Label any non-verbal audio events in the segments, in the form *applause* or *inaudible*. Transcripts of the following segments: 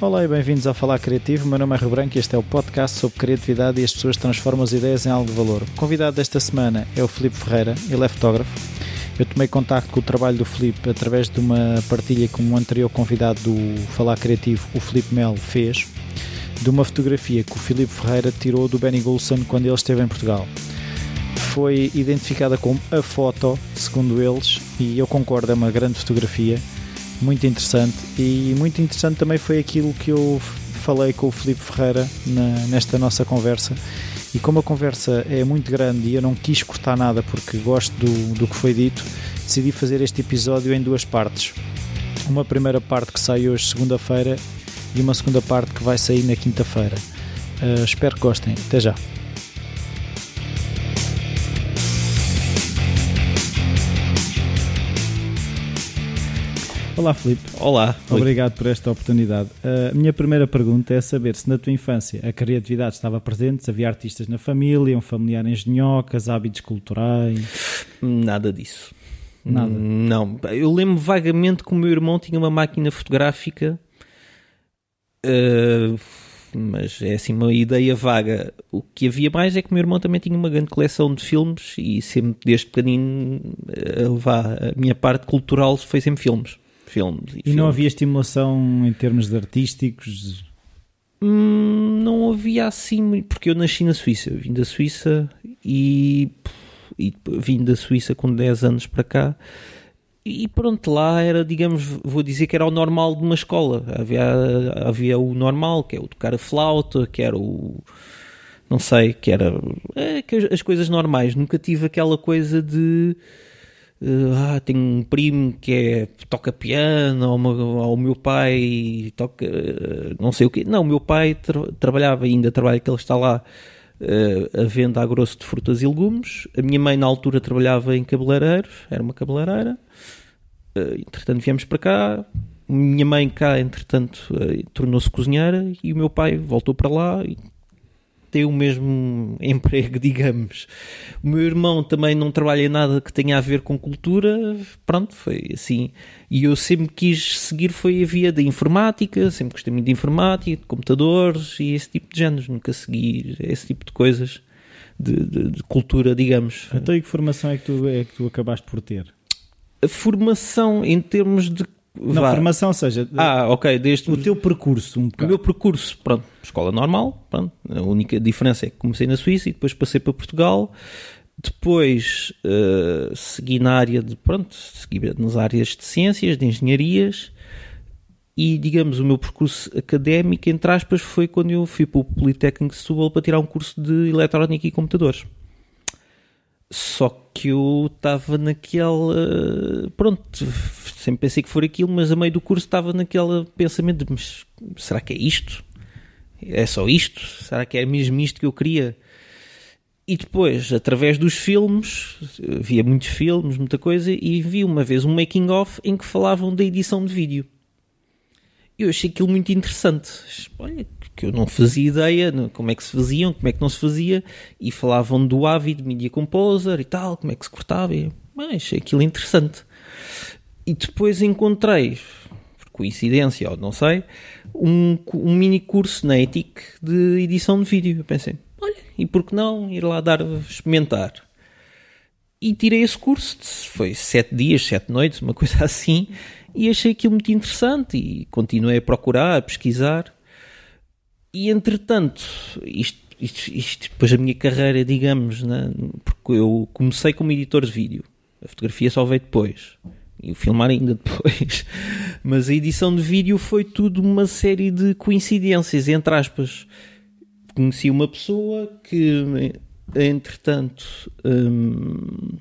Olá e bem-vindos ao Falar Criativo. Meu nome é Rio Branco e este é o podcast sobre criatividade e as pessoas transformam as ideias em algo de valor. O convidado desta semana é o Filipe Ferreira, ele é fotógrafo. Eu tomei contacto com o trabalho do Filipe através de uma partilha que um anterior convidado do Falar Criativo, o Filipe Melo, fez de uma fotografia que o Filipe Ferreira tirou do Benny Golson quando ele esteve em Portugal. Foi identificada como a foto, segundo eles, e eu concordo, é uma grande fotografia muito interessante e muito interessante também foi aquilo que eu falei com o Filipe Ferreira na, nesta nossa conversa e como a conversa é muito grande e eu não quis cortar nada porque gosto do, do que foi dito, decidi fazer este episódio em duas partes. Uma primeira parte que sai hoje, segunda-feira, e uma segunda parte que vai sair na quinta-feira. Uh, espero que gostem. Até já. Olá, Filipe. Olá. Obrigado por esta oportunidade. A minha primeira pergunta é saber se na tua infância a criatividade estava presente, se havia artistas na família, um familiar engenhocas, hábitos culturais. Nada disso. Nada. Não. Eu lembro vagamente que o meu irmão tinha uma máquina fotográfica, uh, mas é assim uma ideia vaga. O que havia mais é que o meu irmão também tinha uma grande coleção de filmes e sempre, desde pequenino, uh, vá, a minha parte cultural foi sempre filmes filmes. E, e não havia estimulação em termos de artísticos? Hum, não havia assim, porque eu nasci na Suíça, eu vim da Suíça e, e vim da Suíça com 10 anos para cá. E pronto, lá era, digamos, vou dizer que era o normal de uma escola. Havia, havia o normal, que é o tocar a flauta, que era o. Não sei, que era. É, que as coisas normais. Nunca tive aquela coisa de Uh, ah, tenho um primo que é, toca piano, ou, o meu pai toca uh, não sei o quê. Não, o meu pai tra trabalhava, ainda trabalha que ele está lá uh, a venda a grosso de frutas e legumes. A minha mãe na altura trabalhava em cabeleireiros, era uma cabeleireira. entretanto viemos para cá. Minha mãe cá, entretanto, tornou-se cozinheira e o meu pai voltou para lá e tem o mesmo emprego, *laughs* digamos. O meu irmão também não trabalha em nada que tenha a ver com cultura, pronto, foi assim. E eu sempre quis seguir foi a via da informática, sempre gostei muito de informática, de computadores e esse tipo de géneros, nunca segui esse tipo de coisas de, de, de cultura, digamos. Então e que formação é que tu, é que tu acabaste por ter? A formação em termos de na Vá. formação, ou seja, ah, ok, desde o teu percurso, um o meu percurso, pronto, escola normal, pronto, a única diferença é que comecei na Suíça e depois passei para Portugal, depois uh, segui na área de, pronto, segui nas áreas de ciências, de engenharias e, digamos, o meu percurso académico, entre aspas, foi quando eu fui para o Politécnico de Setúbal para tirar um curso de Eletrónica e Computadores. Só que eu estava naquela. Pronto, sempre pensei que for aquilo, mas a meio do curso estava naquele pensamento de: mas será que é isto? É só isto? Será que é mesmo isto que eu queria? E depois, através dos filmes, via muitos filmes, muita coisa, e vi uma vez um making-of em que falavam da edição de vídeo. Eu achei aquilo muito interessante. Olha, que eu não fazia ideia como é que se faziam, como é que não se fazia, e falavam do Avid Media Composer e tal, como é que se cortava. E, mas achei aquilo interessante. E depois encontrei, por coincidência ou não sei, um, um mini curso na ETIC de edição de vídeo. Eu pensei, olha, e por que não ir lá dar, experimentar? E tirei esse curso, foi sete dias, sete noites, uma *laughs* coisa assim, e achei aquilo muito interessante e continuei a procurar, a pesquisar. E entretanto, isto, isto, isto, depois a minha carreira, digamos, né? porque eu comecei como editor de vídeo, a fotografia só veio depois, e o filmar ainda *laughs* depois, mas a edição de vídeo foi tudo uma série de coincidências, entre aspas. Conheci uma pessoa que, entretanto, hum,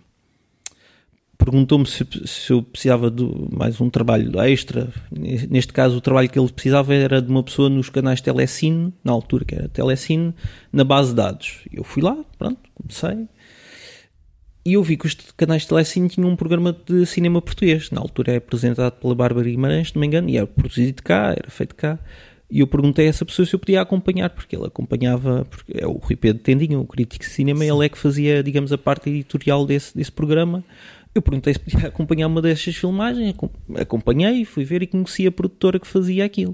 perguntou-me se, se, eu precisava de mais um trabalho extra. Neste caso, o trabalho que ele precisava era de uma pessoa nos canais Telecine, na altura que era Telecine, na base de dados. Eu fui lá, pronto, comecei. E eu vi que os canais Telecine tinham um programa de cinema português. Na altura é apresentado pela Bárbara Guimarães, se não me engano, e era produzido cá, era feito cá. E eu perguntei a essa pessoa se eu podia acompanhar, porque ele acompanhava, porque é o Rui Pedro Tendinho, o crítico de cinema, Sim. ele é que fazia, digamos, a parte editorial desse, desse programa. Eu perguntei se podia acompanhar uma destas filmagens, acompanhei, fui ver e conheci a produtora que fazia aquilo.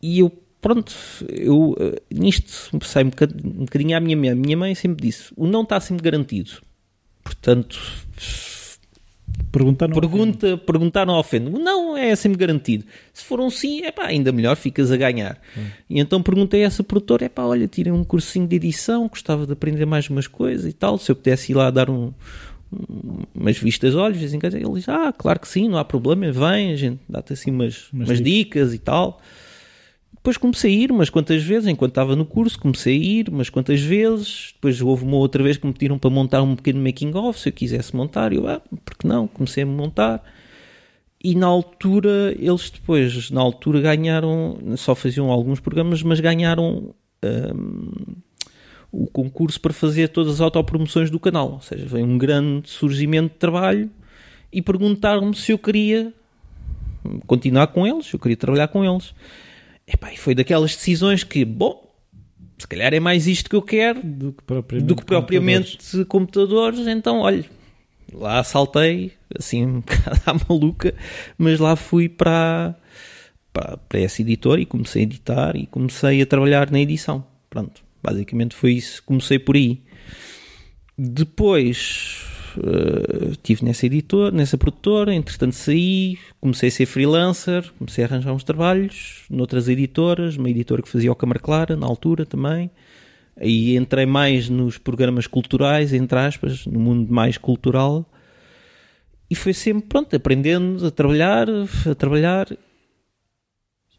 e eu, pronto, eu uh, nisto sei um bocadinho, um bocadinho à minha mãe. A minha mãe sempre disse: o não está sempre garantido. Portanto, Perguntar não pergunta, ofende. perguntar não ofende. Não é sempre garantido. Se for um sim, é pá, ainda melhor, ficas a ganhar. Hum. E então perguntei a essa produtora: é pá, olha, tirei um cursinho de edição, gostava de aprender mais umas coisas e tal. Se eu pudesse ir lá dar um, umas vistas olhos, dizem que ele diz: ah, claro que sim, não há problema, vem, a gente dá-te assim umas, umas, umas dicas e tal. Depois comecei a ir umas quantas vezes, enquanto estava no curso, comecei a ir umas quantas vezes. Depois houve uma outra vez que me pediram para montar um pequeno making-of, se eu quisesse montar. Eu, ah, porque não? Comecei a montar. E na altura, eles depois, na altura, ganharam, só faziam alguns programas, mas ganharam um, o concurso para fazer todas as autopromoções do canal. Ou seja, veio um grande surgimento de trabalho e perguntaram-me se eu queria continuar com eles, se eu queria trabalhar com eles. Epá, e foi daquelas decisões que, bom, se calhar é mais isto que eu quero do que propriamente, do que propriamente computadores. computadores. Então, olha, lá saltei, assim, *laughs* um bocado à maluca, mas lá fui para, para, para essa editora e comecei a editar e comecei a trabalhar na edição. Pronto, basicamente foi isso. Comecei por aí. Depois uh, estive nessa editora, nessa produtora, entretanto saí, comecei a ser freelancer, comecei a arranjar uns trabalhos noutras editoras, uma editora que fazia o Câmara Clara na altura também. Aí entrei mais nos programas culturais, entre aspas, no mundo mais cultural. E foi sempre, pronto, aprendendo a trabalhar, a trabalhar.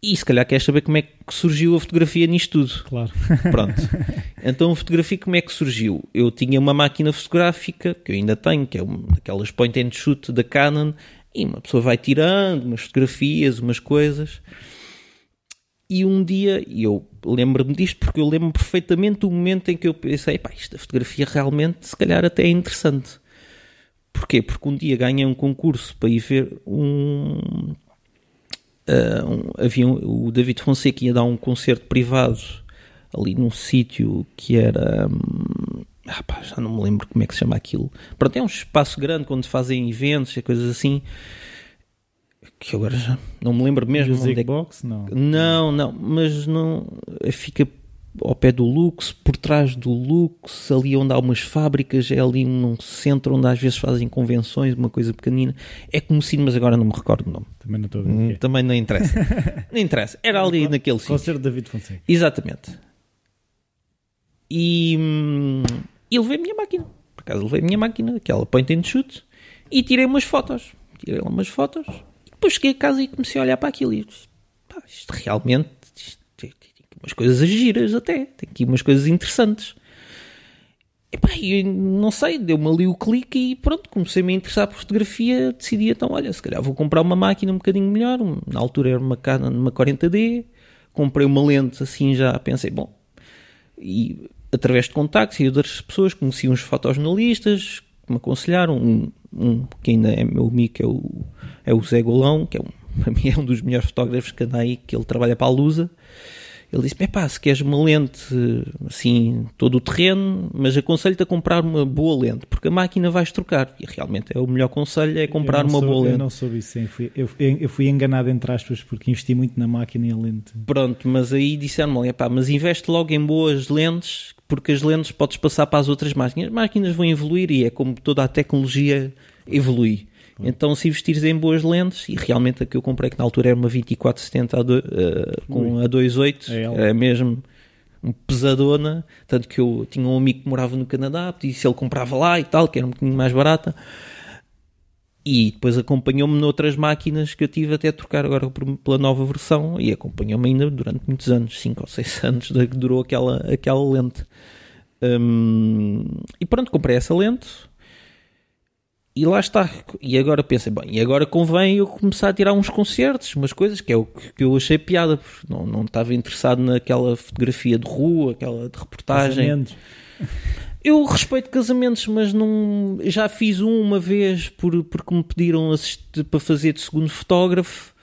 E se calhar queres saber como é que surgiu a fotografia nisto tudo. Claro. Pronto. *laughs* Então a fotografia como é que surgiu? Eu tinha uma máquina fotográfica, que eu ainda tenho, que é uma daquelas point and shoot da Canon, e uma pessoa vai tirando umas fotografias, umas coisas. E um dia, e eu lembro-me disto porque eu lembro perfeitamente do momento em que eu pensei, pá, esta fotografia realmente se calhar até é interessante. Porquê? Porque um dia ganhei um concurso para ir ver um Uh, um, havia um, o David Fonseca ia dar um concerto privado ali num sítio que era. Um, ah, pá, já não me lembro como é que se chama aquilo. Pronto, é um espaço grande quando fazem eventos e coisas assim. Que agora já não me lembro mesmo. Music onde é que... Box? Não. Não, não, mas não. Fica ao pé do Lux, por trás do Lux, ali onde há umas fábricas, é ali num centro onde às vezes fazem convenções, uma coisa pequenina. É conhecido, mas agora não me recordo o nome. Também não estou a ver. Hum, também não interessa. *laughs* não interessa. Era ali naquele sítio. Concerto David Fonseca. Exatamente. E, hum, e levei a minha máquina. Por acaso levei a minha máquina, aquela point and shoot, e tirei umas fotos. Tirei umas fotos. E depois cheguei a casa e comecei a olhar para aquilo e disse, pá, isto realmente umas coisas giras até, tem aqui umas coisas interessantes. E pá, eu não sei, deu-me ali o clique e pronto, comecei-me a interessar por fotografia, decidi então, olha, se calhar vou comprar uma máquina um bocadinho melhor, na altura era uma Canon uma 40D, comprei uma lente assim já, pensei, bom, e através de contactos e outras pessoas, conheci uns fotojornalistas que me aconselharam, um, um que ainda é meu amigo, é o, é o Zé Golão, que é um, *laughs* para mim é um dos melhores fotógrafos que anda aí, que ele trabalha para a Lusa, ele disse: pá, se queres uma lente assim, todo o terreno, mas aconselho-te a comprar uma boa lente, porque a máquina vais trocar. E realmente é o melhor conselho é comprar uma boa lente. Eu não soube isso, fui, eu, eu, fui enganado entre aspas porque investi muito na máquina e a lente. Pronto, mas aí disseram-me: pá, mas investe logo em boas lentes, porque as lentes podes passar para as outras máquinas. As máquinas vão evoluir e é como toda a tecnologia evolui. Então, se investires em boas lentes, e realmente a que eu comprei, que na altura era uma 2470 a do, uh, com a 2.8, é, é mesmo um pesadona, tanto que eu tinha um amigo que morava no Canadá, disse ele comprava lá e tal, que era um bocadinho mais barata, e depois acompanhou-me noutras máquinas que eu tive até a trocar agora pela nova versão, e acompanhou-me ainda durante muitos anos, 5 ou 6 *laughs* anos, que durou aquela, aquela lente. Um, e pronto, comprei essa lente, e lá está. E agora pensei, bem, e agora convém eu começar a tirar uns concertos, umas coisas, que é o que eu achei piada, não, não estava interessado naquela fotografia de rua, aquela de reportagem. Casamentos. Eu respeito casamentos, mas não já fiz um uma vez por, porque me pediram assistir, para fazer de segundo fotógrafo.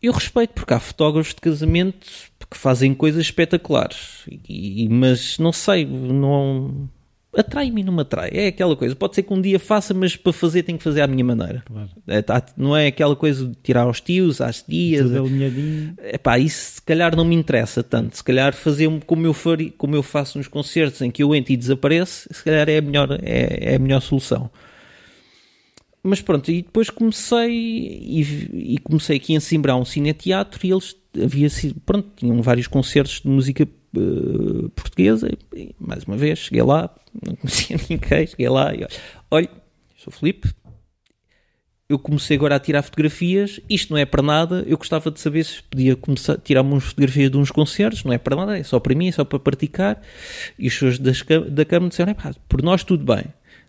Eu respeito porque há fotógrafos de casamento que fazem coisas espetaculares, e, mas não sei, não atrai-me e não me atrai. É aquela coisa. Pode ser que um dia faça, mas para fazer tenho que fazer à minha maneira. Claro. É, tá- não é aquela coisa de tirar aos tios, às tias. Alinhadinho. Epá, isso se calhar não me interessa tanto. Se calhar fazer como eu, faria, como eu faço nos concertos em que eu entro e desapareço, se calhar é a melhor, é, é a melhor solução. Mas pronto, e depois comecei e, e comecei aqui em Simbra um cineteatro e eles havia sido, pronto, tinham vários concertos de música eh, portuguesa e, mais uma vez cheguei lá, não conhecia *laughs* ninguém, cheguei lá e olha, sou Filipe, eu comecei agora a tirar fotografias. Isto não é para nada. Eu gostava de saber se podia começar a tirar umas fotografias de uns concertos. Não é para nada, é só para mim, é só para praticar. E os senhores das da Câmara disseram: "Epá, por nós tudo bem,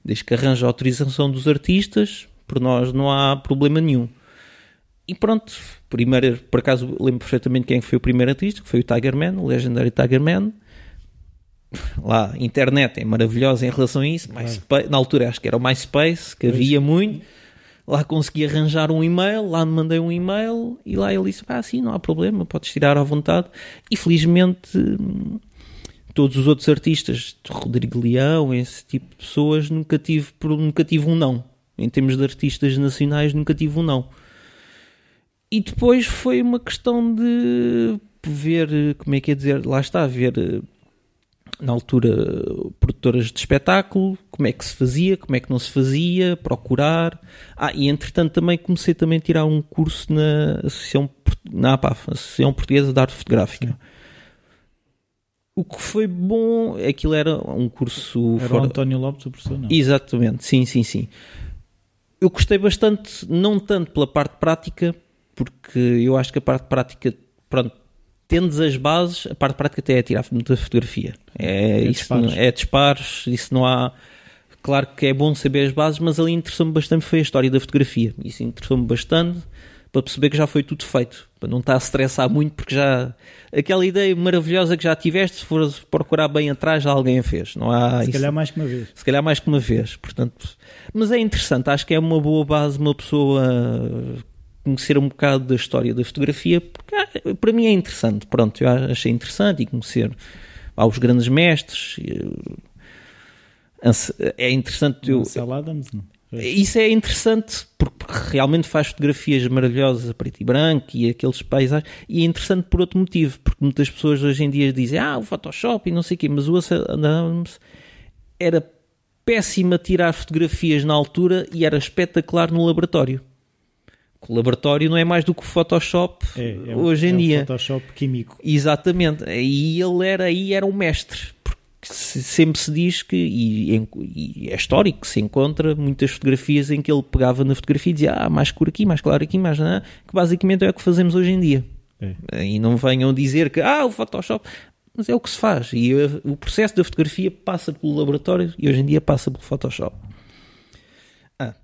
desde que arranje a autorização dos artistas, por nós não há problema nenhum. E pronto, primeiro, por acaso lembro perfeitamente quem foi o primeiro artista, que foi o Tiger Man, o legendário Tiger Man. Lá, a internet é maravilhosa em relação a isso. MySpace- na altura acho que era o MySpace, que havia muito. Lá consegui arranjar um e-mail, lá me mandei um e-mail e lá ele disse: Ah, sim, não há problema, podes tirar à vontade. E felizmente todos os outros artistas, Rodrigo Leão, esse tipo de pessoas, nunca tive, nunca tive um não. Em termos de artistas nacionais, nunca tive um não. E depois foi uma questão de ver, como é que é dizer, lá está, ver eh, na altura produtoras de espetáculo, como é que se fazia, como é que não se fazia, procurar. Ah, e entretanto também comecei também a tirar um curso na Associação, na APAF, Associação Portuguesa de Arte Fotográfica. O que foi bom, aquilo era um curso Era o fora- António Lopes, o professor, não. Exatamente, sim, sim, sim. Eu gostei bastante, não tanto pela parte prática, porque eu acho que a parte prática, pronto, tendes as bases, a parte prática até é tirar muita fotografia. É, É isso disparos. não- é disparos, isso não há. Claro que é bom saber as bases, mas ali interessou-me bastante foi a história da fotografia. Isso interessou-me bastante para perceber que já foi tudo feito, para não estar a estressar muito, porque já aquela ideia maravilhosa que já tiveste, se fores procurar bem atrás, já alguém a fez. Não há Se isso- calhar mais que uma vez. se calhar mais que uma vez, portanto, mas é interessante, acho que é uma boa base uma pessoa conhecer um bocado da história da fotografia, porque ah, para mim é interessante, pronto, eu achei interessante e conhecer aos grandes mestres, eh, é interessante eu, Ansel Adams, não. isso é interessante porque realmente faz fotografias maravilhosas a preto e branco e aqueles paisagens. E é interessante por outro motivo, porque muitas pessoas hoje em dia dizem ah, o Photoshop e não sei o quê, mas o Adams era péssimo a tirar fotografias na altura e era espetacular no laboratório. O laboratório não é mais do que o Photoshop É, é um- hoje em é um dia. Photoshop químico. Exatamente. E ele era aí, era o mestre. Porque se- sempre se diz que, e, e é histórico, se encontra muitas fotografias em que ele pegava na fotografia e dizia, ah, mais escuro aqui, mais claro aqui, mais não, que basicamente é o que fazemos hoje em dia. É. E não venham dizer que, ah, o Photoshop. Mas é o que se faz. E o processo da fotografia passa pelo laboratório e hoje em dia passa pelo Photoshop. Ah.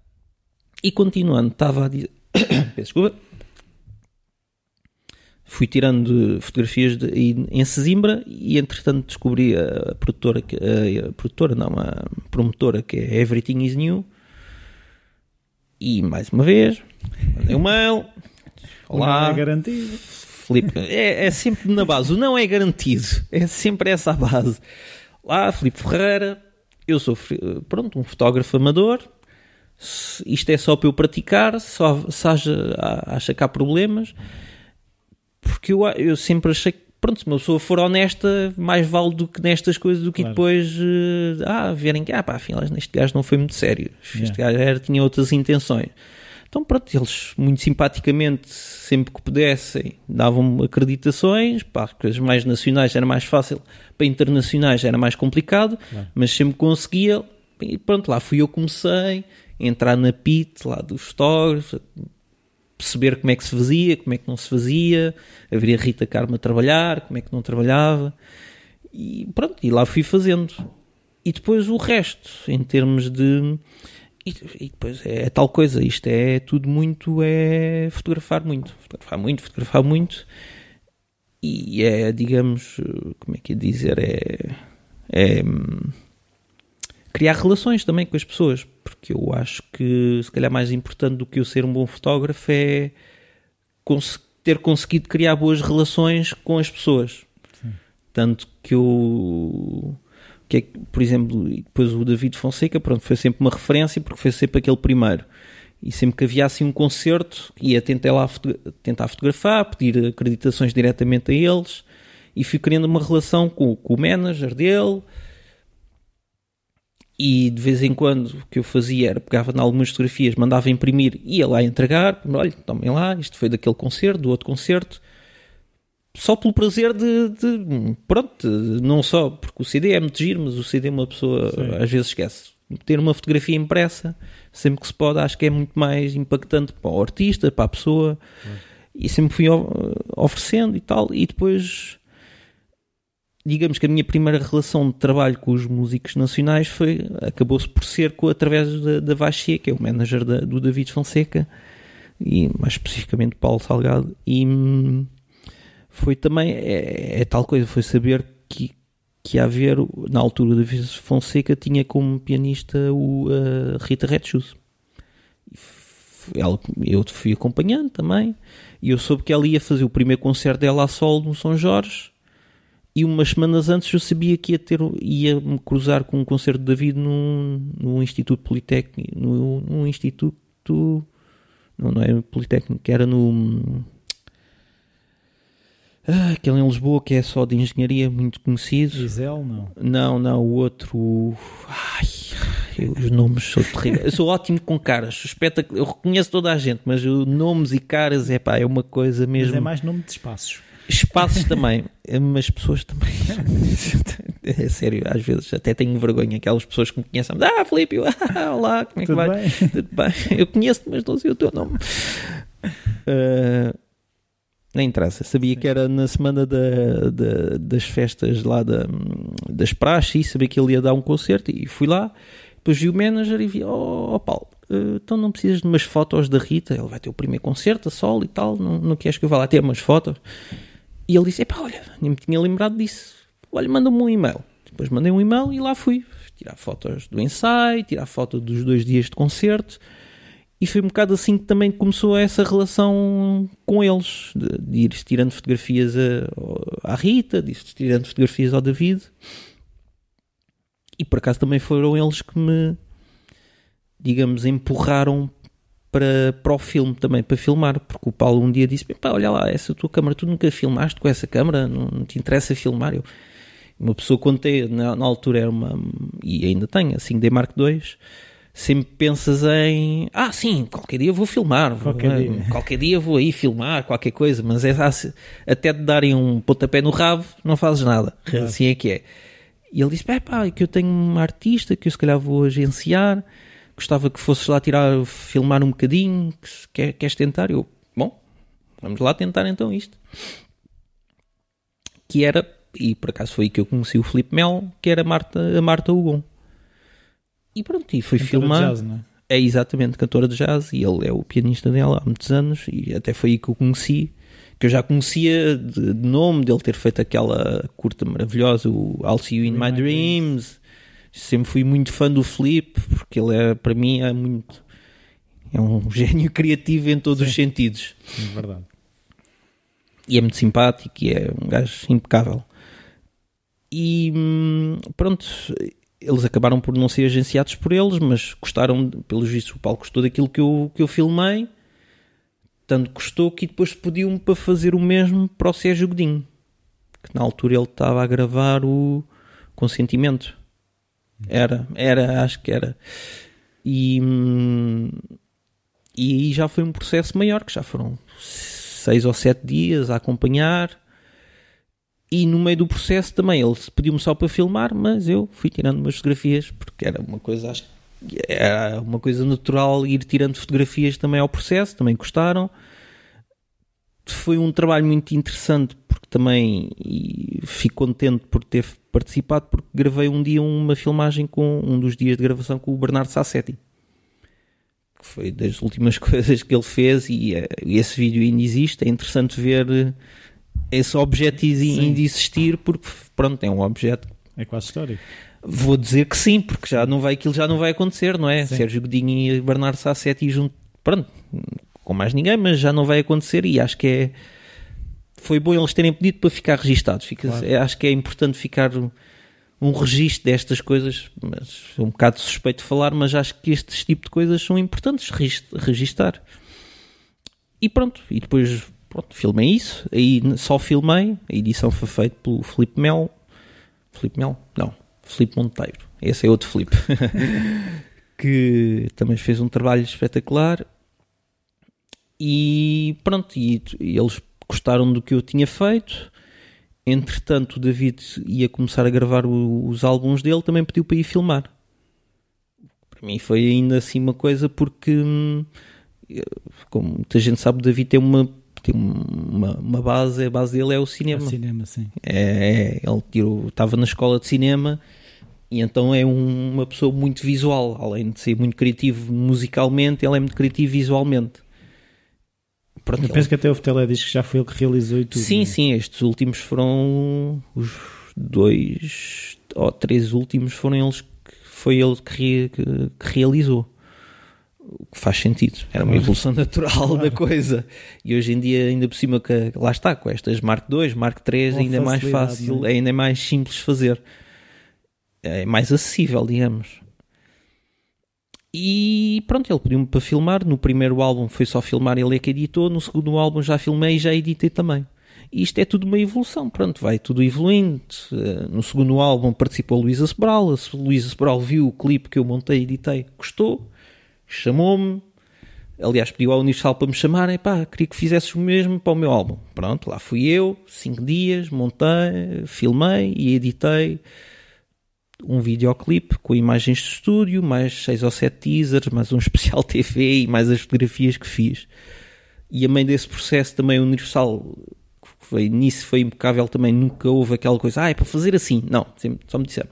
E continuando, estava a dizer. *coughs* Desculpa. Fui tirando fotografias de, em- Sesimbra e entretanto descobri a produtora, a, a produtora, não, a promotora que é Everything is New. E mais uma vez, mandei um mail. Olá. Não é garantido. Filipe, é, é sempre na base, o não é garantido, é sempre essa a base. Lá, Filipe Ferreira, eu sou pronto, um fotógrafo amador, isto é só para eu praticar, só, se haja, acha que há problemas, porque eu, eu sempre achei que, pronto, se uma pessoa for honesta, mais vale do que nestas coisas do que Claro. depois, eh, ah, verem que, ah pá, afinal, este gajo não foi muito sério, este Yeah. gajo era, tinha outras intenções. Então, pronto, eles muito simpaticamente, sempre que pudessem, davam acreditações. Para coisas mais nacionais era mais fácil, para internacionais era mais complicado, Claro. mas sempre conseguia. E pronto, lá fui eu que comecei entrar na pit lá dos a perceber como é que se fazia, como é que não se fazia, a ver a Rita Carmo a trabalhar, como é que não trabalhava. E pronto, e lá fui fazendo. E depois o resto, em termos de. E, e depois é, tal coisa, isto é tudo muito, é fotografar muito, fotografar muito, fotografar muito, e é, digamos, como é que é dizer, é, é hum, criar relações também com as pessoas, porque eu acho que se calhar mais importante do que eu ser um bom fotógrafo é ter conseguido criar boas relações com as pessoas. Tanto que eu que é, por exemplo, depois o David Fonseca, pronto, foi sempre uma referência porque foi sempre aquele primeiro. E sempre que havia assim um concerto, ia tentar lá tentar fotografar, pedir acreditações diretamente a eles e fui criando uma relação com, com o manager dele. E de vez em quando o que eu fazia era pegava em algumas fotografias, mandava imprimir, ia lá entregar. Olha, tomem lá, isto foi daquele concerto, do outro concerto só pelo prazer de, de, pronto, não só porque o CD é muito giro, mas o CD uma pessoa Sim. às vezes esquece. Ter uma fotografia impressa, sempre que se pode, acho que é muito mais impactante para o artista, para a pessoa. E sempre fui oferecendo e tal. E depois, digamos que a minha primeira relação de trabalho com os músicos nacionais foi acabou-se por ser com, através da, da Vachia, que é o manager da, do David Fonseca, e mais especificamente Paulo Salgado. E hum, foi também, é, é, tal coisa, foi saber que, que ia haver, na altura da Fonseca, tinha como pianista o Rita Red Shoes. Ela, eu fui acompanhando também, e eu soube que ela ia fazer o primeiro concerto dela a solo no São Jorge, e umas semanas antes eu sabia que ia ter ia me cruzar com um concerto de David no, no Instituto Politécnico, no, no Instituto, não, não é Politécnico, era no ah, aquele em Lisboa que é só de engenharia, muito conhecido. Gisele, não? Não, não, o outro. Ai, eu, os nomes são terríveis. Eu sou ótimo com caras, eu reconheço toda a gente, mas nomes e caras é pá, é uma coisa mesmo. Mas é mais nome de espaços. Espaços também, mas pessoas também. *laughs* é sério, às vezes até tenho vergonha. Aquelas pessoas que me conhecem, ah, Filipe, ah, *laughs* olá, como é que Tudo vai? Bem? *laughs* Tudo bem, eu conheço-te, mas não sei o teu nome. Uh, nem interessa. Sabia Sim. que era na semana da, da, das festas lá da, das praxes e sabia que ele ia dar um concerto e fui lá. Depois vi o manager e vi, oh, oh Paulo, eh, então não precisas de umas fotos da Rita, ele vai ter o primeiro concerto a solo e tal, não, não queres que eu vá lá ter umas fotos? E ele disse, epá, olha, nem me tinha lembrado disso, olha, manda-me um e-mail. Depois mandei um e-mail e lá fui, tirar fotos do ensaio, tirar foto dos dois dias de concerto, e foi um bocado assim que também começou essa relação com eles, de, de ir tirando fotografias a, à Rita, de ir tirando fotografias ao David. E por acaso também foram eles que me, digamos, empurraram para, para o filme também, para filmar, porque o Paulo um dia disse: Pá, olha lá, essa tua câmera, tu nunca filmaste com essa câmera, não, não te interessa filmar? Eu, uma pessoa, quando tem, na, na altura era uma, e ainda tem, a 5D Mark II sempre pensas em ah sim, qualquer dia vou filmar qualquer, vou, dia. qualquer dia vou aí filmar qualquer coisa, mas é até te darem um pontapé no rabo não fazes nada, claro. assim é que é e ele disse, pá, que eu tenho uma artista que eu se calhar vou agenciar gostava que fosses lá tirar, filmar um bocadinho quer, queres tentar? Eu, bom vamos lá tentar então isto que era, e por acaso foi aí que eu conheci o Felipe Mel, que era a Marta, a Marta Hugon e pronto, e fui cantora filmar. Jazz, é? é exatamente cantora de jazz e ele é o pianista dela há muitos anos e até foi aí que eu conheci que eu já conhecia de, de nome dele ter feito aquela curta maravilhosa o I'll See You In My, My Dreams sempre fui muito fã do Flip porque ele é para mim é muito é um *laughs* gênio criativo em todos Sim. os sentidos é verdade e é muito simpático e é um gajo impecável e hum, pronto eles acabaram por não ser agenciados por eles, mas gostaram, pelos vistos, o Paulo gostou daquilo que eu, que eu filmei, tanto gostou que depois pediu-me para fazer o mesmo para o Sérgio Godinho, que na altura ele estava a gravar o Consentimento. Era, era, acho que era. E, e aí já foi um processo maior, que já foram seis ou sete dias a acompanhar e no meio do processo também ele pediu-me só para filmar, mas eu fui tirando umas fotografias porque era uma coisa, acho que era uma coisa natural ir tirando fotografias também ao processo, também gostaram. Foi um trabalho muito interessante também fico contente por ter participado porque gravei um dia uma filmagem com um dos dias de gravação com o Bernardo Sassetti. Que foi das últimas *laughs* coisas que ele fez e, eh, e esse vídeo ainda existe. É interessante ver esse objeto ainda existir porque pronto, é um objeto. É quase histórico. Vou dizer que sim, porque já não vai, aquilo já não vai acontecer, não é? Sim. Sérgio Godinho e Bernardo Sassetti junto, pronto, com mais ninguém, mas já não vai acontecer e acho que é foi bom eles terem pedido para ficar registados. Fica, claro. é, acho que é importante ficar um registro destas coisas, mas é um bocado suspeito de falar, mas acho que estes tipo de coisas são importantes registar. E pronto, e depois pronto, filmei isso, aí só filmei, a edição foi feita pelo Felipe Mel, Felipe Mel? Não, Felipe Monteiro, esse é outro Felipe, *laughs* que também fez um trabalho espetacular e pronto, e, e eles gostaram do que eu tinha feito, Entretanto, o David ia começar a gravar o, os álbuns dele, também pediu para ir filmar. Para mim foi ainda assim uma coisa porque, hum, como muita gente sabe, o David tem uma tem uma, uma base, a base dele é o cinema. É o cinema, sim. É, é ele tirou, estava na escola de cinema e então é um, uma pessoa muito visual, além de ser muito criativo musicalmente, ele é muito criativo visualmente. Pronto, eu penso que até o teledisco que já foi ele que realizou e tudo. Sim, né? sim, estes últimos foram os dois ou três últimos foram eles que foi ele que, que, que realizou. O que faz sentido, era uma evolução natural claro. da coisa. E hoje em dia, ainda por cima, que lá está, com estas Mark II, Mark III, ainda é mais fácil, é? ainda é mais simples fazer. É mais acessível, digamos. E pronto, ele pediu-me para filmar. No primeiro álbum foi só filmar, ele é que editou. No segundo álbum já filmei e já editei também. E isto é tudo uma evolução, pronto, vai tudo evoluindo. Eh, no segundo álbum participou a Luísa. A Luísa Sobral viu o clipe que eu montei e editei, gostou, chamou-me. Aliás, pediu ao Universal para me chamarem, pá, queria que fizesses o mesmo para o meu álbum. Pronto, lá fui eu, cinco dias, montei, filmei e editei um videoclipe com imagens de estúdio, mais seis ou sete teasers, mais um *laughs* especial TV e mais as fotografias que fiz. E a meio desse processo também o Universal foi, nisso foi impecável também, nunca houve aquela coisa, ah, é para fazer assim. Não, só me disseram,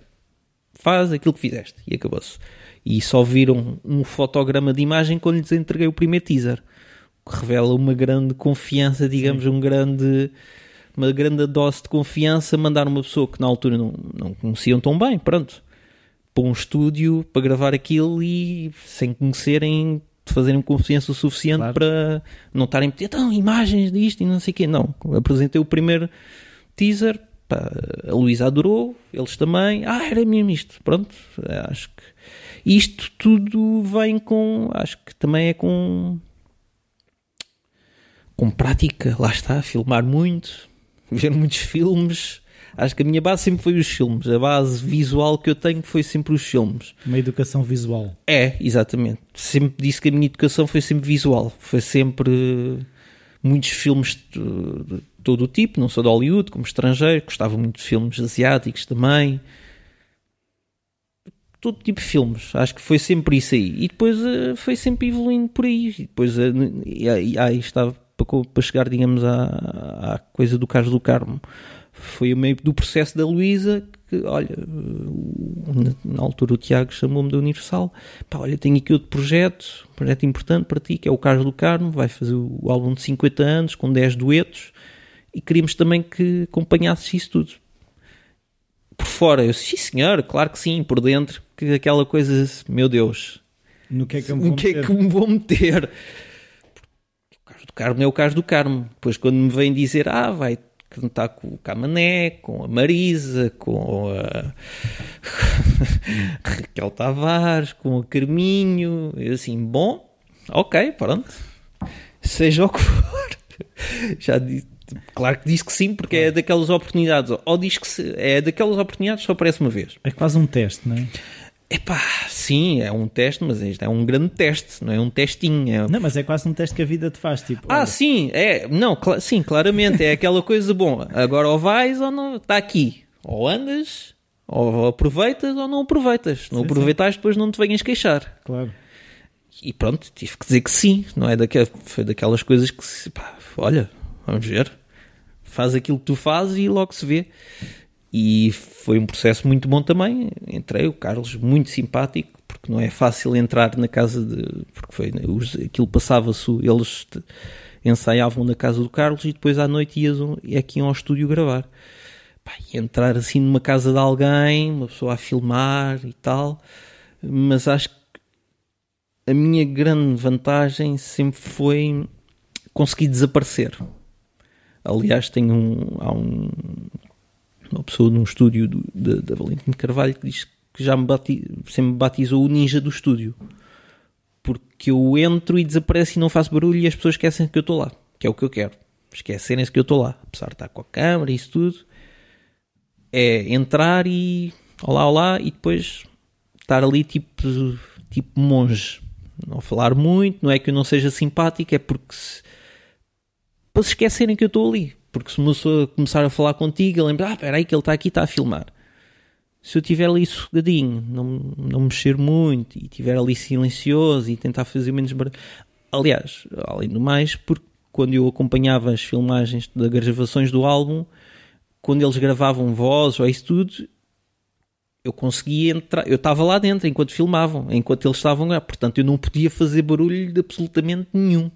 faz aquilo que fizeste e acabou-se. E só viram um fotograma de imagem quando lhes entreguei o primeiro teaser, que revela uma grande confiança, digamos, Sim. um grande uma grande dose de confiança, mandar uma pessoa que na altura não, não conheciam tão bem, pronto, para um estúdio para gravar aquilo e sem conhecerem, fazerem confiança o suficiente claro. para não estarem a então, imagens disto e não sei o quê. Não, apresentei o primeiro teaser, pá, a Luísa adorou, eles também, ah, era mesmo isto, pronto, acho que isto tudo vem com, acho que também é com com prática, lá está, filmar muito, *laughs* ver muitos filmes. Acho que a minha base sempre foi os filmes. A base visual que eu tenho foi sempre os filmes. Uma educação visual. É, exatamente. Sempre disse que a minha educação foi sempre visual. Foi sempre muitos filmes de, todo o tipo, não só de Hollywood, como estrangeiro. Gostava muito de filmes asiáticos também. Todo tipo de filmes. Acho que foi sempre isso aí. E depois uh, foi sempre evoluindo por aí. E depois uh, aí estava para, chegar, digamos, à, à coisa do Carlos do Carmo. Foi o meio do processo da Luísa que, olha, na altura o Tiago chamou-me da Universal, pá, olha, tenho aqui outro projeto, um projeto importante para ti, que é o Carlos do Carmo, vai fazer o álbum de 50 anos, com 10 duetos, e queríamos também que acompanhasses isso tudo. Por fora, eu sim senhor, claro que sim, por dentro, que aquela coisa, meu Deus, no que é que, eu me vou, que é que me vou meter? Do Carmo é o caso do Carmo. Depois, quando me vem dizer, ah, vai cantar com o Camané, com a Marisa, com a *laughs* Raquel Tavares, com o Carminho, eu assim, bom, ok, pronto, seja o que for. *laughs* Já disse, claro que disse que sim, porque é daquelas oportunidades, ou diz que se, é daquelas oportunidades só aparece uma vez. É quase um teste, não é? Epá, sim, é um teste, mas isto é um grande teste, não é um testinho. É... Não, mas é quase um teste que a vida te faz, tipo. Ah, olha. sim, é, não, cl sim, claramente, é aquela coisa bom. Agora ou vais ou não, está aqui. Ou andas, ou aproveitas ou não aproveitas. Não sim, aproveitas, sim. depois não te venhas queixar. Claro. E pronto, tive que dizer que sim, não é daquelas, foi daquelas coisas que, pá, olha, vamos ver, faz aquilo que tu fazes e logo se vê. E foi um processo muito bom também. Entrei, o Carlos, muito simpático, porque não é fácil entrar na casa de. Porque foi, aquilo passava-se, eles ensaiavam na casa do Carlos e depois à noite iam, aqui iam ao estúdio gravar. Pá, entrar assim numa casa de alguém, uma pessoa a filmar e tal, mas acho que a minha grande vantagem sempre foi conseguir desaparecer. Aliás, tenho um, há um uma pessoa num estúdio da Valentim Carvalho que diz que já me bati, sempre me batizou o ninja do estúdio. Porque eu entro e desapareço e não faço barulho e as pessoas esquecem que eu estou lá, que é o que eu quero. Esquecerem-se que eu estou lá, apesar de estar com a câmera e isso tudo. É entrar e olá, olá, e depois estar ali tipo, tipo monge. Não falar muito, não é que eu não seja simpático, é porque se, para se esquecerem que eu estou ali. Porque se uma pessoa começar a falar contigo, ele lembra, ah, espera aí que ele está aqui, está a filmar. Se eu estiver ali sossegadinho, não, não mexer muito, e estiver ali silencioso e tentar fazer menos barulho. Aliás, além do mais, porque quando eu acompanhava as filmagens das gravações do álbum, quando eles gravavam voz ou isso tudo, eu conseguia entrar, eu estava lá dentro enquanto filmavam, enquanto eles estavam lá, portanto eu não podia fazer barulho de absolutamente nenhum,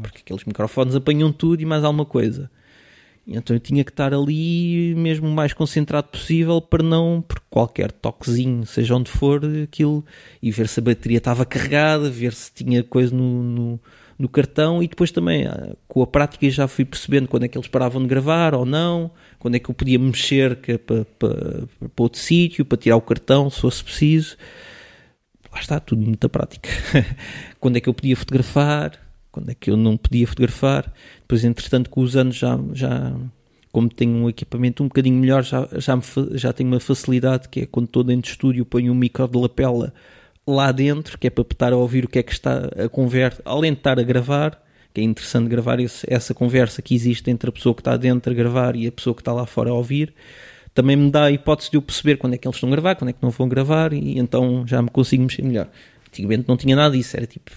porque aqueles microfones apanham tudo e mais alguma coisa. Então eu tinha que estar ali mesmo o mais concentrado possível para não, por qualquer toquezinho, seja onde for, aquilo, e ver se a bateria estava carregada, ver se tinha coisa no, no, no cartão e depois também ah, com a prática já fui percebendo quando é que eles paravam de gravar ou não, quando é que eu podia mexer é para, para, para outro sítio, para tirar o cartão se fosse preciso. Lá está, tudo muita prática. *laughs* quando é que eu podia fotografar, quando é que eu não podia fotografar. Depois, entretanto, com os anos já, já como tenho um equipamento um bocadinho melhor, já, já, me, já tenho uma facilidade que é quando estou dentro de estúdio, ponho um micro de lapela lá dentro, que é para estar a ouvir o que é que está a conversa, além de estar a gravar, que é interessante gravar esse, essa conversa que existe entre a pessoa que está dentro a gravar e a pessoa que está lá fora a ouvir. Também me dá a hipótese de eu perceber quando é que eles estão a gravar, quando é que não vão gravar, e então já me consigo mexer melhor. Antigamente não tinha nada disso, era tipo,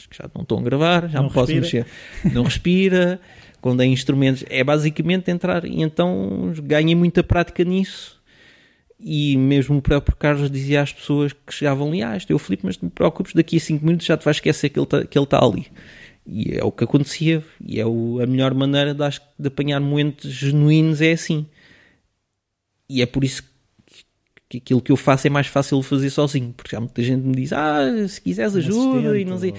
acho que já não estão a gravar, já não me posso mexer. Não respira, *laughs* quando é instrumentos, é basicamente entrar. E então ganhei muita prática nisso. E mesmo o próprio Carlos dizia às pessoas que chegavam ali: Ah, este é o Filipe, mas não te preocupes, daqui a 5 minutos já te vais esquecer que ele está que tá ali. E é o que acontecia, e é o, a melhor maneira de, acho, de apanhar momentos genuínos é assim. E é por isso que aquilo que eu faço é mais fácil fazer sozinho, porque há muita gente que me diz: Ah, se quiseres ajuda, e não sei.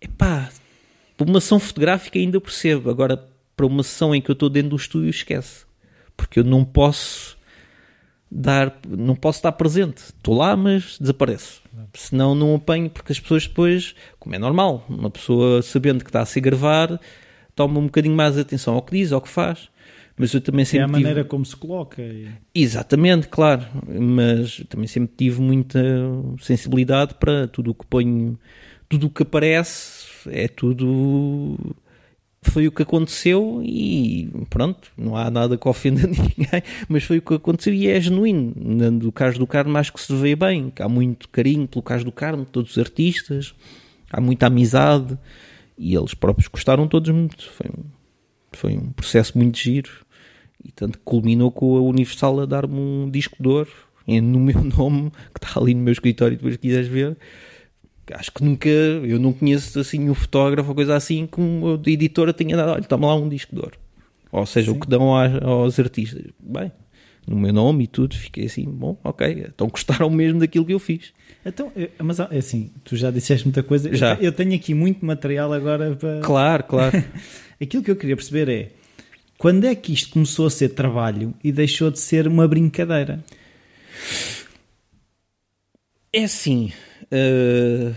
Epá, para uma sessão fotográfica ainda percebo, agora para uma sessão em que eu estou dentro do estúdio, esquece. Porque eu não posso dar, não posso estar presente. Estou lá, mas desapareço. Senão não apanho, porque as pessoas depois, como é normal, uma pessoa sabendo que está a se gravar, toma um bocadinho mais atenção ao que diz, ao que faz. Mas eu também sempre é a tive... maneira como se coloca. Exatamente, claro. Mas também sempre tive muita sensibilidade para tudo o que ponho tudo o que aparece é tudo. Foi o que aconteceu e pronto, não há nada que ofenda *laughs* ninguém, mas foi o que aconteceu e é genuíno. No caso do Carmo, acho que se vê bem, que há muito carinho pelo caso do Carmo, todos os artistas, há muita amizade e eles próprios gostaram todos muito. Foi um, foi um processo muito giro e tanto que culminou com a Universal a dar-me um disco de ouro no meu *laughs* nome, que está ali no meu escritório, depois quiseres ver acho que nunca, eu não conheço assim um fotógrafo ou coisa assim que uma editora tenha dado, olha, toma lá um disco de ouro. Ou seja, Sim. o que dão aos artistas. Bem, no meu nome e tudo, fiquei assim, bom, ok, então gostaram mesmo daquilo que eu fiz. Então, mas é assim, tu já disseste muita coisa, já. eu tenho aqui muito material agora para... Claro, claro. *laughs* aquilo que eu queria perceber é, quando é que isto começou a ser trabalho e deixou de ser uma brincadeira? É assim, uh,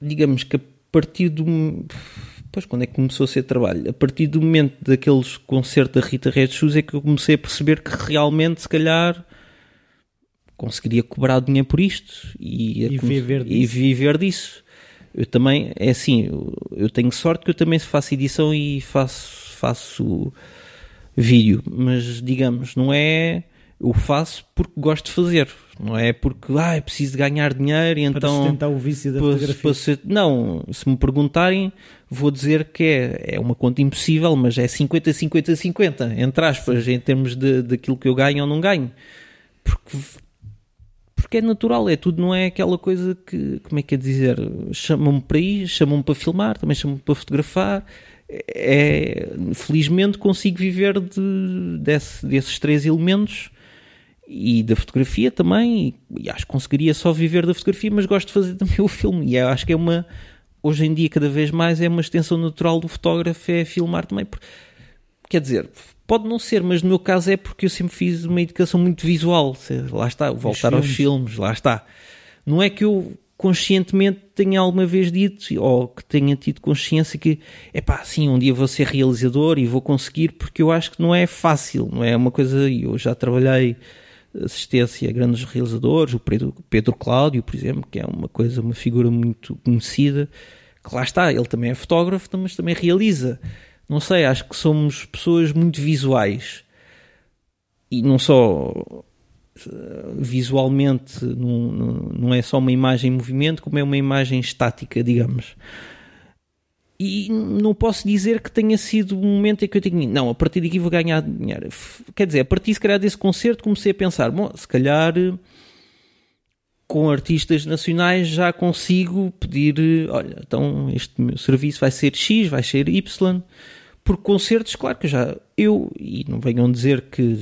digamos que a partir do. Pois, quando é que começou a ser trabalho? A partir do momento daqueles concertos da Rita Red Shoes é que eu comecei a perceber que realmente, se calhar, conseguiria cobrar dinheiro por isto e, e viver, e viver disso. Eu também, é assim, eu, eu, tenho sorte que eu também faço edição e faço, faço vídeo, mas digamos, não é eu faço porque gosto de fazer, não é porque ah, é preciso ganhar dinheiro e para então. Para sustentar o vício da para, fotografia. Para ser, não, se me perguntarem, vou dizer que é, é uma conta impossível, mas é 50, 50, 50, entre aspas, em termos de, daquilo que eu ganho ou não ganho. Porque, porque é natural, é tudo, não é aquela coisa que, como é que é dizer, chamam-me para ir, chamam-me para filmar, também chamam-me para fotografar. É, felizmente consigo viver de, desse, desses três elementos e da fotografia também, e, acho que conseguiria só viver da fotografia, mas gosto de fazer também o filme, e acho que é uma, hoje em dia cada vez mais é uma extensão natural do fotógrafo, é filmar também, quer dizer, Pode não ser, mas no meu caso é porque eu sempre fiz uma educação muito visual. Lá está, voltar filmes. aos filmes, lá está. Não é que eu conscientemente tenha alguma vez dito ou que tenha tido consciência que é pá, sim, um dia vou ser realizador e vou conseguir, porque eu acho que não é fácil, não é uma coisa. Eu já trabalhei assistência a grandes realizadores, o Pedro, Pedro Cláudio, por exemplo, que é uma coisa, uma figura muito conhecida, que lá está, ele também é fotógrafo, mas também realiza não sei, acho que somos pessoas muito visuais e não só eh, visualmente não, não é só uma imagem em movimento, como é uma imagem estática, digamos. E não posso dizer que tenha sido um momento em que eu tenho, não, a partir daqui vou ganhar dinheiro. Quer dizer, a partir se calhar desse concerto comecei a pensar, bom, se calhar com artistas nacionais já consigo pedir, olha, então este meu serviço vai ser X, vai ser Y, por concertos, claro que já eu, e não venham dizer que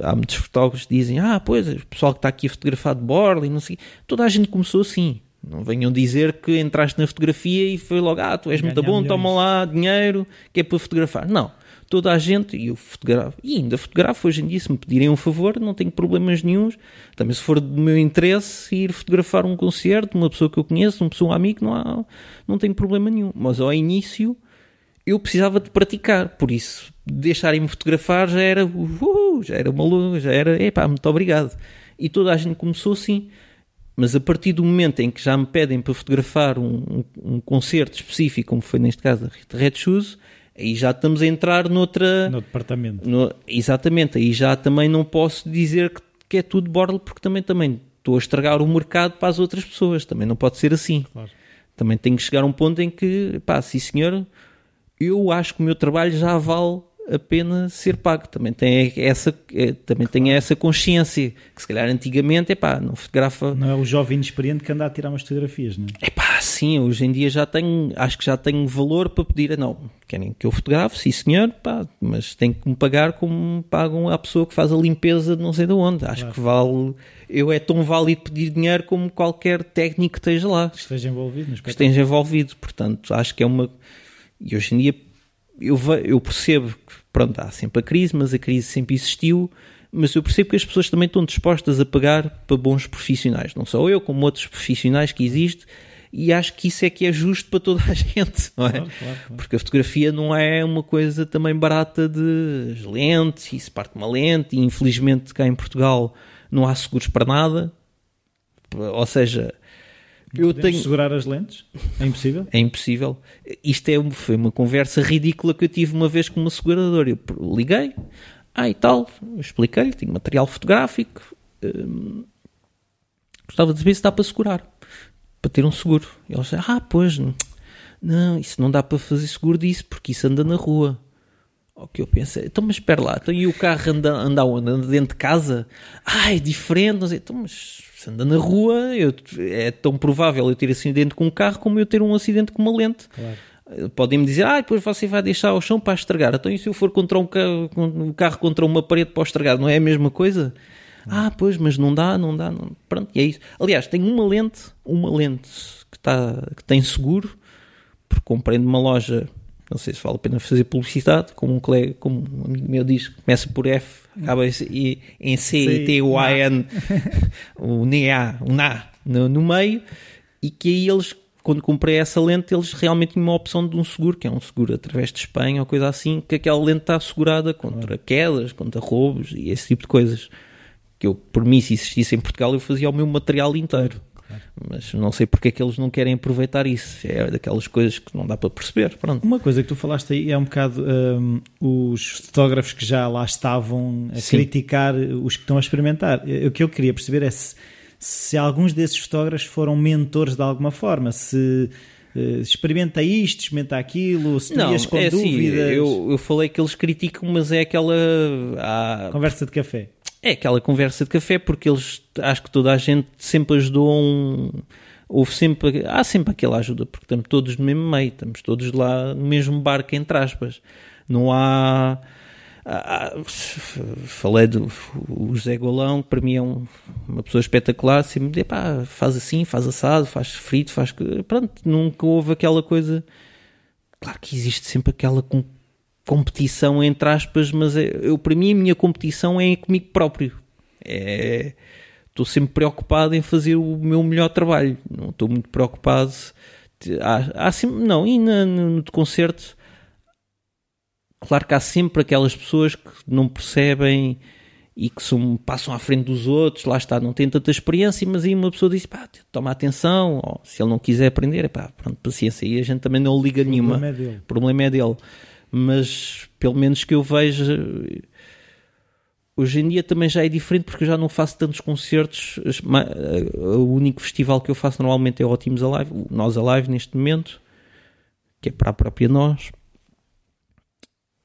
há muitos fotógrafos que dizem, ah, pois, o pessoal que está aqui a fotografar de borla e não sei, toda a gente começou assim. Não venham dizer que entraste na fotografia e foi logo, ah, tu és muito bom, milhões. toma lá dinheiro, que é para fotografar. Não toda a gente, e eu fotografo, e ainda fotografo hoje em dia, se me pedirem um favor, não tenho problemas nenhums. Também se for do meu interesse ir fotografar um concerto, uma pessoa que eu conheço, uma pessoa, um amigo, não, há, não tenho problema nenhum. Mas ao início eu precisava de praticar, por isso deixarem-me fotografar já era, uh, já era maluco, já era, epá, muito obrigado. E toda a gente começou assim. Mas a partir do momento em que já me pedem para fotografar um, um, um concerto específico, como foi neste caso a Red Shoes, aí já estamos a entrar noutra. No departamento. No, exatamente, aí já também não posso dizer que, que é tudo borla, porque também, também estou a estragar o mercado para as outras pessoas. Também não pode ser assim. Claro. Também tenho que chegar a um ponto em que, pá, sim senhor, eu acho que o meu trabalho já vale a pena ser pago. Também tem essa, é, também claro. tem essa consciência que se calhar antigamente, é pá, não fotografa. Não é o jovem inexperiente que anda a tirar umas fotografias, não é? É pá, sim, hoje em dia já tenho, acho que já tenho valor para pedir, não, querem que eu fotografe, sim senhor, pá, mas tem que me pagar como pagam a pessoa que faz a limpeza de não sei de onde. Acho claro. que vale, eu é tão válido pedir dinheiro como qualquer técnico que esteja lá. Que esteja envolvido. Que esteja envolvido, portanto, acho que é uma. E hoje em dia eu, eu percebo que pronto, há sempre a crise, mas a crise sempre existiu. Mas eu percebo que as pessoas também estão dispostas a pagar para bons profissionais, não só eu, como outros profissionais que existem, e acho que isso é que é justo para toda a *laughs* gente, não é? Claro, claro, claro. Porque a fotografia não é uma coisa também barata de lentes, e se parte uma lente, e infelizmente cá em Portugal não há seguros para nada, ou seja, eu tenho segurar as lentes? É impossível? É impossível. Isto é, foi uma conversa ridícula que eu tive uma vez com uma seguradora. Eu liguei, ah e tal, expliquei-lhe, tinha material fotográfico, hum, gostava de saber se dá para segurar, para ter um seguro. E ele disse, ah, pois, não, isso não dá para fazer seguro disso, porque isso anda na rua. O que eu pensei, então mas espera lá, então e o carro anda, anda onde? Anda dentro de casa? Ah, é diferente, não sei, então mas se anda na rua, eu, é tão provável eu ter acidente com um carro como eu ter um acidente com uma lente. Claro. Podem-me dizer, ah, depois você vai deixar o chão para estragar. Então, e se eu for contra um carro, um carro contra uma parede para estragar, não é a mesma coisa? Ah, pois, mas não dá, não dá. Não... Pronto, e é isso. Aliás, tenho uma lente, uma lente que, tá, que tem seguro, porque comprei numa loja não sei se vale a pena fazer publicidade, como um colega, como um amigo meu diz, começa por F, acaba em C, e T, O, A, N, *laughs* o NA, o NA no, no meio, e que aí eles, quando comprei essa lente, eles realmente tinham uma opção de um seguro, que é um seguro através de Espanha ou coisa assim, que aquela lente está assegurada contra quedas, contra roubos e esse tipo de coisas. Que eu, por mim, se existisse em Portugal, eu fazia o meu material inteiro. Mas não sei porque é que eles não querem aproveitar isso. É daquelas coisas que não dá para perceber. Pronto. Uma coisa que tu falaste aí é um bocado um, os fotógrafos que já lá estavam a Sim. criticar os que estão a experimentar. O que eu queria perceber é se, se alguns desses fotógrafos foram mentores de alguma forma, se experimenta isto, experimenta aquilo, se não, com é assim, dúvidas. Assim, eu, eu falei que eles criticam, mas é aquela. Ah, Conversa de café. É aquela conversa de café, porque eles, acho que toda a gente sempre ajudou um. Houve sempre, há sempre aquela ajuda, porque estamos todos no mesmo meio, estamos todos lá no mesmo barco, entre aspas. Não há. Há falei do o José Golão, para mim é um, uma pessoa espetacular, sempre diz, pá, faz assim, faz assado, faz frito, faz. Pronto, nunca houve aquela coisa. Claro que existe sempre aquela competição entre aspas, mas é, eu, para mim a minha competição é comigo próprio. É, estou sempre preocupado em fazer o meu melhor trabalho. Não estou muito preocupado. Há, há sempre, não, e na, no concerto, claro que há sempre aquelas pessoas que não percebem e que são, passam à frente dos outros, lá está, não têm tanta experiência, mas aí uma pessoa diz, pá, toma atenção, ou se ele não quiser aprender, pá, pronto, paciência, e a gente também não liga o nenhuma. Problema é dele. O problema é dele. Mas, pelo menos que eu veja, hoje em dia também já é diferente porque eu já não faço tantos concertos. O único festival que eu faço normalmente é o Teams Alive, o Nós Alive neste momento, que é para a própria nós.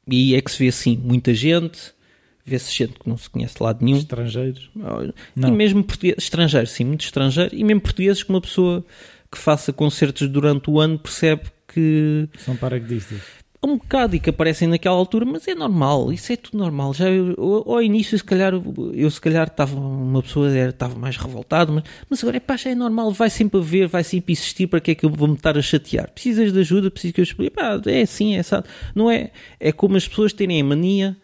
E é que se vê assim muita gente vê-se gente que não se conhece de lado nenhum. Estrangeiros? Não. E mesmo portugueses, estrangeiros, sim, muito estrangeiro. E mesmo portugueses que uma pessoa que faça concertos durante o ano percebe que... São paraquedistas. Um bocado e que aparecem naquela altura, mas é normal, isso é tudo normal. Já eu, ao início, se calhar, eu se calhar estava uma pessoa estava mais revoltada, mas, mas agora é pá, já é normal, vai sempre haver, vai sempre existir, para que é que eu vou me estar a chatear? Precisas de ajuda, precisas que eu explique, é assim, é assim. Não é? É como as pessoas terem a mania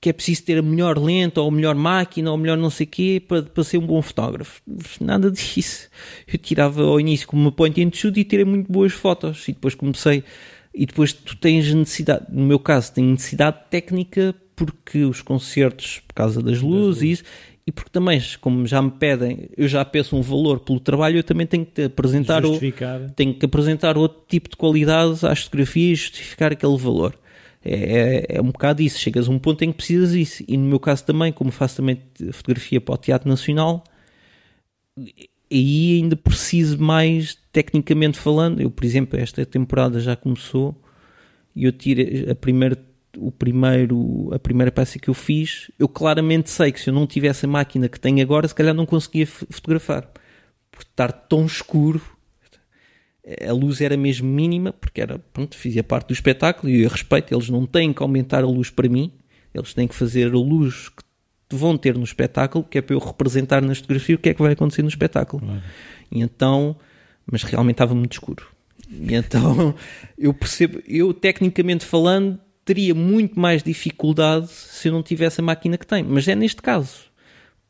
que é preciso ter a melhor lente, ou a melhor máquina, ou a melhor não sei quê, para, para ser um bom fotógrafo. Nada disso. Eu tirava ao início como uma point and shoot e tirei muito boas fotos. E depois comecei... E depois tu tens necessidade... No meu caso, tenho necessidade técnica porque os concertos, por causa das luzes e isso... E porque também, como já me pedem, eu já peço um valor pelo trabalho, eu também tenho que apresentar, o, tenho que apresentar outro tipo de qualidades às fotografias e justificar aquele valor. É, é, é, um bocado isso. Chegas a um ponto em que precisas disso. E no meu caso também, como faço também fotografia para o Teatro Nacional, aí ainda preciso mais, tecnicamente falando. Eu, por exemplo, esta temporada já começou e eu tirei a primeira, o primeiro, a primeira peça que eu fiz. Eu claramente sei que se eu não tivesse a máquina que tenho agora, se calhar não conseguia fotografar. Por estar tão escuro a luz era mesmo mínima, porque era, pronto, fazia parte do espetáculo e eu respeito, eles não têm que aumentar a luz para mim, eles têm que fazer a luz que vão ter no espetáculo, que é para eu representar na fotografia o que é que vai acontecer no espetáculo. Claro. E então, mas realmente estava muito escuro. E então, eu percebo, eu tecnicamente falando, teria muito mais dificuldade se eu não tivesse a máquina que tenho, mas é neste caso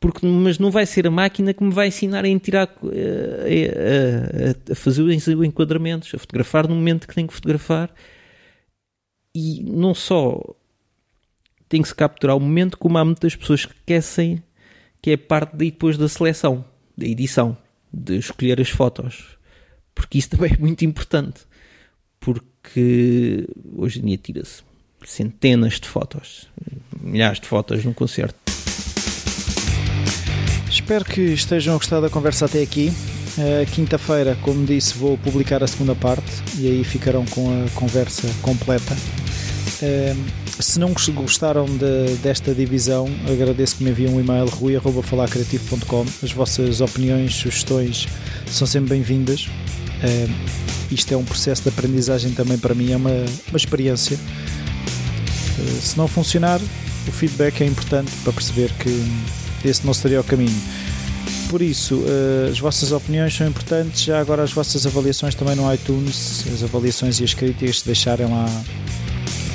porque, mas não vai ser a máquina que me vai ensinar a tirar, a, a, a fazer os enquadramentos, a fotografar no momento que tenho que fotografar. E não só tem que se capturar o momento, como há muitas pessoas que querem, que é parte daí depois da seleção, da edição, de escolher as fotos. Porque isso *laughs* também é muito importante. Porque hoje em dia tira-se centenas de fotos, milhares de fotos num concerto. Espero que estejam a gostar da conversa até aqui. Quinta-feira, como disse, vou publicar a segunda parte e aí ficarão com a conversa completa. Se não gostaram de, desta divisão, agradeço que me enviem um e-mail rui.falarcreativo.com. As vossas opiniões, sugestões são sempre bem-vindas. Isto é um processo de aprendizagem também para mim, é uma, uma experiência. Uh, se não funcionar, o feedback é importante para perceber que esse não seria o caminho. Por isso, uh, as vossas opiniões são importantes. Já agora, as vossas avaliações também no iTunes, as avaliações e as críticas, deixarem lá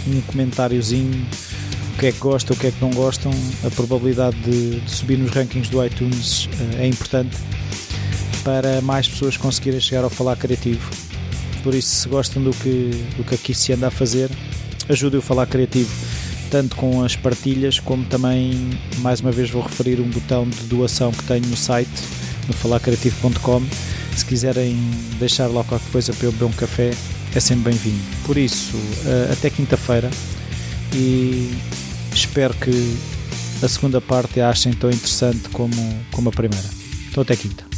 um comentáriozinho, o que é que gostam, o que é que não gostam. A probabilidade de, de subir nos rankings do iTunes uh, é importante para mais pessoas conseguirem chegar ao falar criativo. Por isso, se gostam do que, do que aqui se anda a fazer, ajudem o falar criativo tanto com as partilhas como também, mais uma vez, vou referir um botão de doação que tenho no site, no falarcreativo.com. Se quiserem deixar lá qualquer coisa para eu beber um café, é sempre bem-vindo. Por isso, eh, até quinta-feira e espero que a segunda parte a achem tão interessante como, como a primeira. Então, até quinta.